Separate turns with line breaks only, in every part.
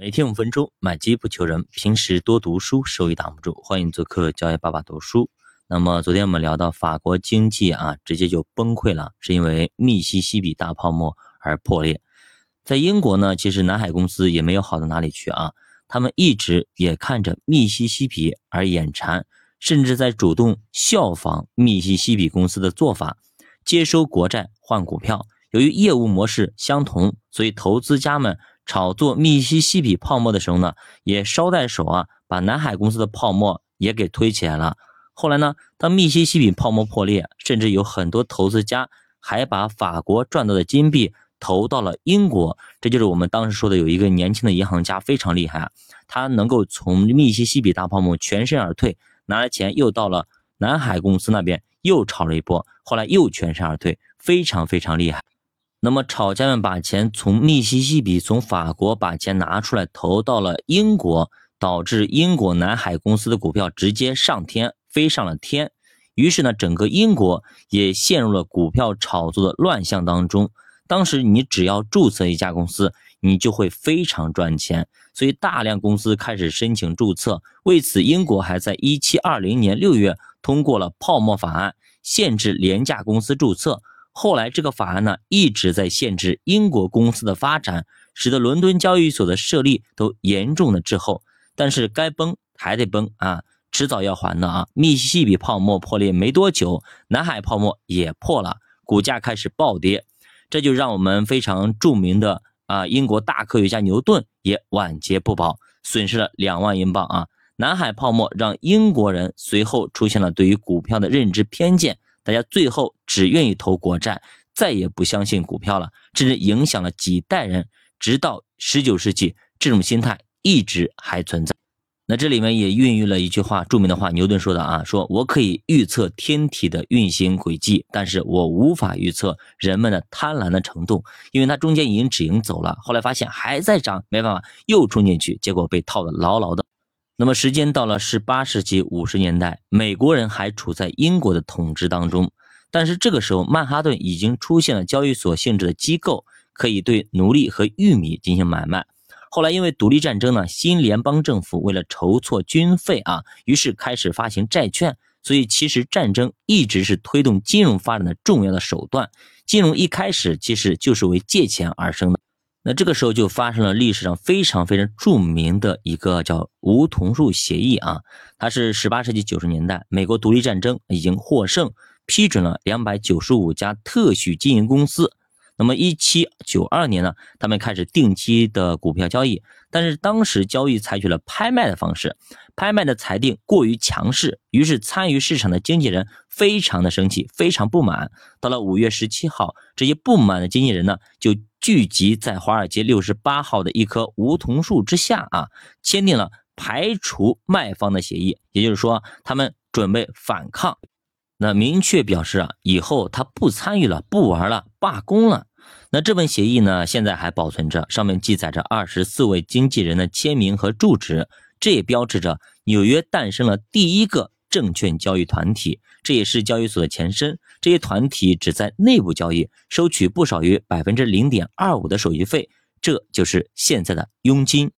每天五分钟，买机不求人。平时多读书，收益挡不住。欢迎做客教育爸爸读书。那么昨天我们聊到法国经济啊，直接就崩溃了，是因为密西西比大泡沫而破裂。在英国呢，其实南海公司也没有好到哪里去啊，他们一直也看着密西西比而眼馋，甚至在主动效仿密西西比公司的做法，接收国债换股票。由于业务模式相同，所以投资家们。炒作密西西比泡沫的时候呢，也捎带手啊，把南海公司的泡沫也给推起来了。后来呢，当密西西比泡沫破裂，甚至有很多投资家还把法国赚到的金币投到了英国。这就是我们当时说的，有一个年轻的银行家非常厉害啊，他能够从密西西比大泡沫全身而退，拿了钱又到了南海公司那边又炒了一波，后来又全身而退，非常非常厉害。那么，炒家们把钱从密西西比、从法国把钱拿出来投到了英国，导致英国南海公司的股票直接上天，飞上了天。于是呢，整个英国也陷入了股票炒作的乱象当中。当时你只要注册一家公司，你就会非常赚钱，所以大量公司开始申请注册。为此，英国还在一七二零年六月通过了泡沫法案，限制廉价公司注册。后来，这个法案呢一直在限制英国公司的发展，使得伦敦交易所的设立都严重的滞后。但是该崩还得崩啊，迟早要还的啊！密西西比泡沫破裂没多久，南海泡沫也破了，股价开始暴跌，这就让我们非常著名的啊英国大科学家牛顿也晚节不保，损失了两万英镑啊！南海泡沫让英国人随后出现了对于股票的认知偏见。大家最后只愿意投国债，再也不相信股票了，甚至影响了几代人，直到十九世纪，这种心态一直还存在。那这里面也孕育了一句话，著名的话，牛顿说的啊，说我可以预测天体的运行轨迹，但是我无法预测人们的贪婪的程度，因为它中间已经止盈走了，后来发现还在涨，没办法又冲进去，结果被套的牢牢的。那么时间到了十八世纪五十年代，美国人还处在英国的统治当中，但是这个时候曼哈顿已经出现了交易所性质的机构，可以对奴隶和玉米进行买卖。后来因为独立战争呢，新联邦政府为了筹措军费啊，于是开始发行债券。所以其实战争一直是推动金融发展的重要的手段。金融一开始其实就是为借钱而生的。那这个时候就发生了历史上非常非常著名的一个叫梧桐树协议啊，它是十八世纪九十年代美国独立战争已经获胜，批准了两百九十五家特许经营公司。那么一七九二年呢，他们开始定期的股票交易，但是当时交易采取了拍卖的方式，拍卖的裁定过于强势，于是参与市场的经纪人非常的生气，非常不满。到了五月十七号，这些不满的经纪人呢，就聚集在华尔街六十八号的一棵梧桐树之下啊，签订了排除卖方的协议，也就是说，他们准备反抗。那明确表示啊，以后他不参与了，不玩了，罢工了。那这份协议呢，现在还保存着，上面记载着二十四位经纪人的签名和住址，这也标志着纽约诞生了第一个证券交易团体，这也是交易所的前身。这些团体只在内部交易，收取不少于百分之零点二五的手续费，这就是现在的佣金。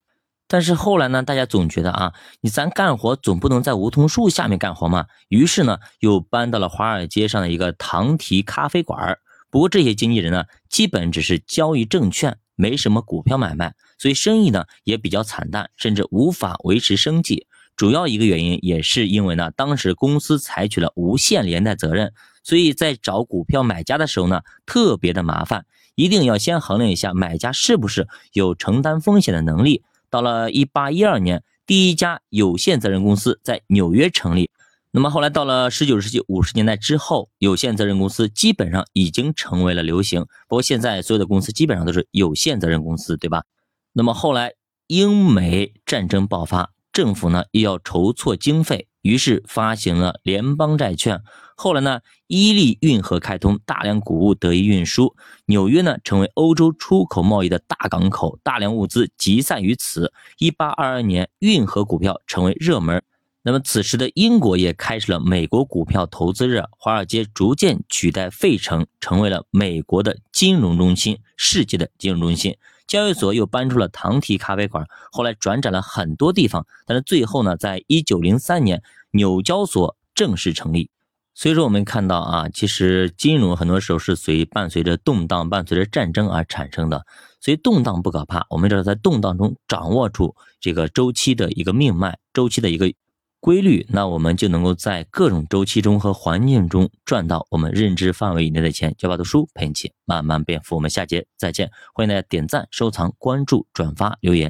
但是后来呢，大家总觉得啊，你咱干活总不能在梧桐树下面干活嘛。于是呢，又搬到了华尔街上的一个唐提咖啡馆儿。不过这些经纪人呢，基本只是交易证券，没什么股票买卖，所以生意呢也比较惨淡，甚至无法维持生计。主要一个原因也是因为呢，当时公司采取了无限连带责任，所以在找股票买家的时候呢，特别的麻烦，一定要先衡量一下买家是不是有承担风险的能力。到了一八一二年，第一家有限责任公司在纽约成立。那么后来到了十九世纪五十年代之后，有限责任公司基本上已经成为了流行。不过现在所有的公司基本上都是有限责任公司，对吧？那么后来英美战争爆发，政府呢又要筹措经费，于是发行了联邦债券。后来呢，伊利运河开通，大量谷物得以运输，纽约呢成为欧洲出口贸易的大港口，大量物资集散于此。一八二二年，运河股票成为热门。那么此时的英国也开始了美国股票投资热，华尔街逐渐取代费城，成为了美国的金融中心，世界的金融中心。交易所又搬出了唐提咖啡馆，后来转展了很多地方，但是最后呢，在一九零三年，纽交所正式成立。所以说，我们看到啊，其实金融很多时候是随伴随着动荡、伴随着战争而产生的。所以动荡不可怕，我们只要在动荡中掌握住这个周期的一个命脉、周期的一个规律，那我们就能够在各种周期中和环境中赚到我们认知范围以内的钱。教爸读书陪你一起慢慢变富，我们下节再见。欢迎大家点赞、收藏、关注、转发、留言。